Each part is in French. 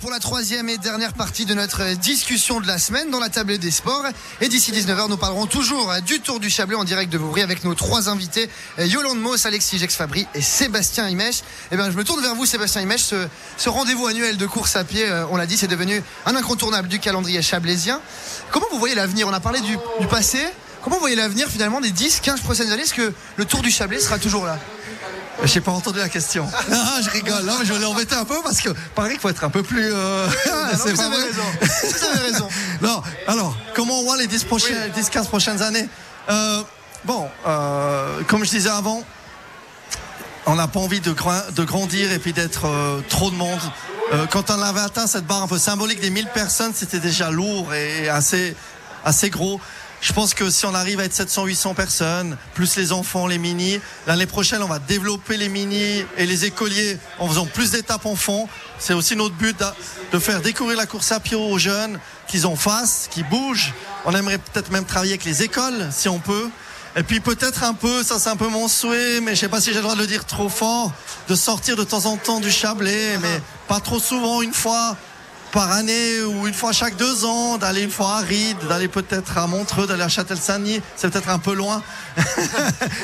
pour la troisième et dernière partie de notre discussion de la semaine dans la table des sports. Et d'ici 19h, nous parlerons toujours du Tour du Chablais en direct de Vouvry avec nos trois invités, Yolande Moss, Alexis Jex-Fabry et Sébastien Imèche. Eh bien, je me tourne vers vous, Sébastien Imèche. Ce, ce rendez-vous annuel de course à pied, euh, on l'a dit, c'est devenu un incontournable du calendrier chablaisien. Comment vous voyez l'avenir? On a parlé du, du passé. Comment vous voyez l'avenir finalement des 10, 15 prochaines années? Est-ce que le Tour du Chablais sera toujours là? J'ai pas entendu la question. Je rigole. Non, je vais l'embêter un peu parce que paraît qu'il faut être un peu plus. Euh... c'est vous, avez raison. vous avez raison. non, alors, comment on voit les 10, prochaines, 10 15 prochaines années? Euh, Bon, euh, comme je disais avant, on n'a pas envie de, de, grandir et puis d'être euh, trop de monde. Euh, quand on avait atteint cette barre un peu symbolique des 1000 personnes, c'était déjà lourd et assez, assez gros. Je pense que si on arrive à être 700-800 personnes, plus les enfants, les mini, l'année prochaine, on va développer les mini et les écoliers en faisant plus d'étapes en fond. C'est aussi notre but de faire découvrir la course à pied aux jeunes, qu'ils en fassent, qu'ils bougent. On aimerait peut-être même travailler avec les écoles, si on peut. Et puis peut-être un peu, ça c'est un peu mon souhait, mais je sais pas si j'ai le droit de le dire trop fort, de sortir de temps en temps du Chablais, mais pas trop souvent, une fois par année ou une fois chaque deux ans, d'aller une fois à Ride, d'aller peut-être à Montreux, d'aller à Châtel-Saint-Denis. C'est peut-être un peu loin.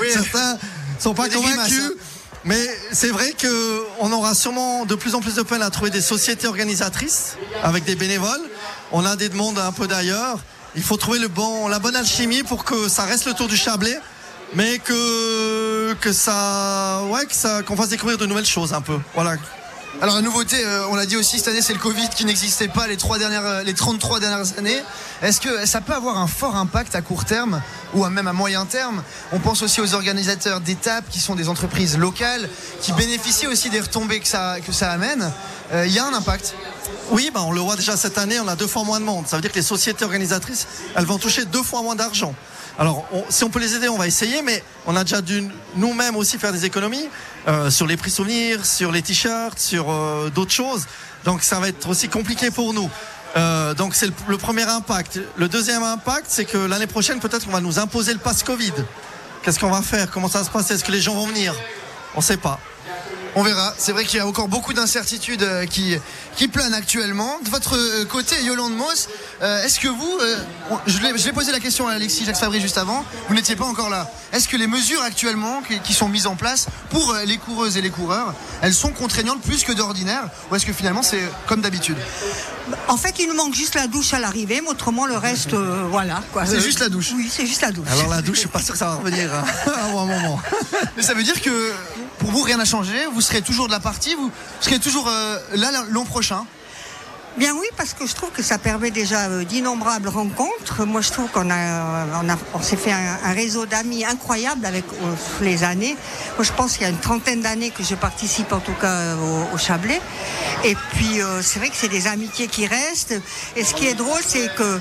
Oui, Certains sont pas convaincus. Hein. Mais c'est vrai qu'on aura sûrement de plus en plus de peine à trouver des sociétés organisatrices avec des bénévoles. On a des demandes un peu d'ailleurs. Il faut trouver le bon, la bonne alchimie pour que ça reste le tour du Chablais, mais que, que ça, ouais, que ça, qu'on fasse découvrir de nouvelles choses un peu. Voilà. Alors la nouveauté, euh, on l'a dit aussi cette année, c'est le Covid qui n'existait pas les, trois dernières, euh, les 33 dernières années. Est-ce que ça peut avoir un fort impact à court terme ou même à moyen terme? On pense aussi aux organisateurs d'étapes qui sont des entreprises locales, qui bénéficient aussi des retombées que ça, que ça amène. Euh, il y a un impact? Oui, bah on le voit déjà cette année, on a deux fois moins de monde. Ça veut dire que les sociétés organisatrices, elles vont toucher deux fois moins d'argent. Alors, si on peut les aider, on va essayer, mais on a déjà dû nous-mêmes aussi faire des économies euh, sur les prix souvenirs, sur les t-shirts, sur euh, d'autres choses. Donc, ça va être aussi compliqué pour nous. Euh, donc, c'est le, premier impact. Le deuxième impact, c'est que l'année prochaine, peut-être, on va nous imposer le pass Covid. Qu'est-ce qu'on va faire? Comment ça va se passer? Est-ce que les gens vont venir? On ne sait pas. On verra. C'est vrai qu'il y a encore beaucoup d'incertitudes euh, qui, qui planent actuellement. De votre euh, côté, Yolande Moss, euh, est-ce que vous, je l'ai posé la question à Alexis Jacques Fabry juste avant, vous n'étiez pas encore là. Est-ce que les mesures actuellement qui, sont mises en place pour les coureuses et les coureurs, elles sont contraignantes plus que d'ordinaire ou est-ce que finalement c'est comme d'habitude? En fait, il nous manque juste la douche à l'arrivée, mais autrement le reste, voilà. C'est juste la douche Oui, c'est juste la douche. Alors la douche, je suis pas sûr que ça va revenir hein, à un moment. Mais ça veut dire que pour vous, rien n'a changé. Vous serez toujours de la partie. Vous serez toujours euh, là l'an prochain. Bien oui, parce que je trouve que ça permet déjà euh, d'innombrables rencontres. Moi, je trouve qu'on a, euh, on, a, on s'est fait un, réseau d'amis incroyable avec les années. Moi, je pense qu'il y a une trentaine d'années que je participe en tout cas au, Chablais. Et puis, c'est vrai que c'est des amitiés qui restent. Et ce qui est drôle, c'est que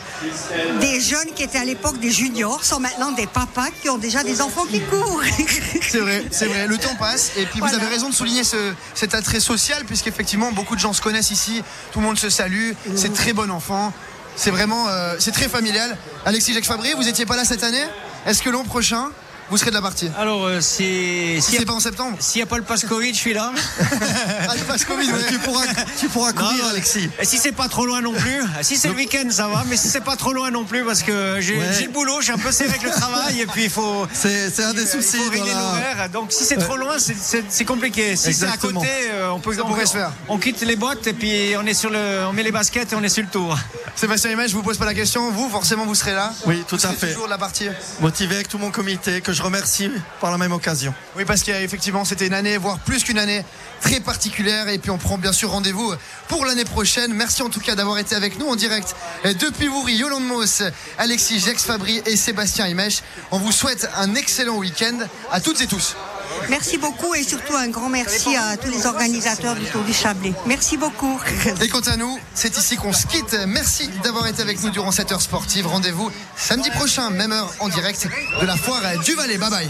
des jeunes qui étaient à l'époque des juniors sont maintenant des papas qui ont déjà des enfants qui courent. c'est vrai, c'est vrai. Le temps passe. Et puis, vous avez raison de souligner ce, cet attrait social, puisqu'effectivement, beaucoup de gens se connaissent ici. Tout le monde se salue. C'est très bon enfant. C'est vraiment, euh, c'est très familial. Alexis Jacques Fabry, vous n'étiez pas là cette année? Est-ce que l'an prochain, vous serez de la partie Alors, euh, c'est. Si c'est pas en septembre S'il n'y a pas le pass Covid, je suis là. ah, le Covid, tu pourras, tu pourras courir, Alexis. Et si c'est pas trop loin non plus, si c'est le week-end, ça va, mais si c'est pas trop loin non plus, parce que j'ai le boulot, j'ai un peu serré avec le travail, et puis il faut. C'est un des soucis. Il faut voilà. Donc, si c'est trop loin, c'est compliqué. Si c'est à côté, euh, on peut. Ça pourrait se faire. On quitte les boîtes, et puis on est sur le, on met les baskets et on est sur le tour. Sébastien Image, je vous pose pas la question. Vous, forcément, vous serez là. Oui, tout à fait. Toujours de la partie. Motivé avec tout mon comité, que je remercie par la même occasion. Oui, parce qu'effectivement, c'était une année, voire plus qu'une année très particulière. Et puis, on prend bien sûr rendez-vous pour l'année prochaine. Merci en tout cas d'avoir été avec nous en direct depuis Vouri, Yolande Moss, Alexis Jex Fabry et Sébastien Imèche. On vous souhaite un excellent week-end à toutes et tous. Merci beaucoup et surtout un grand merci à tous les organisateurs du Tour du Chablais. Merci beaucoup. Et quant à nous, c'est ici qu'on se quitte. Merci d'avoir été avec nous durant cette heure sportive. Rendez-vous samedi prochain, même heure en direct de la foire du Valais. Bye bye.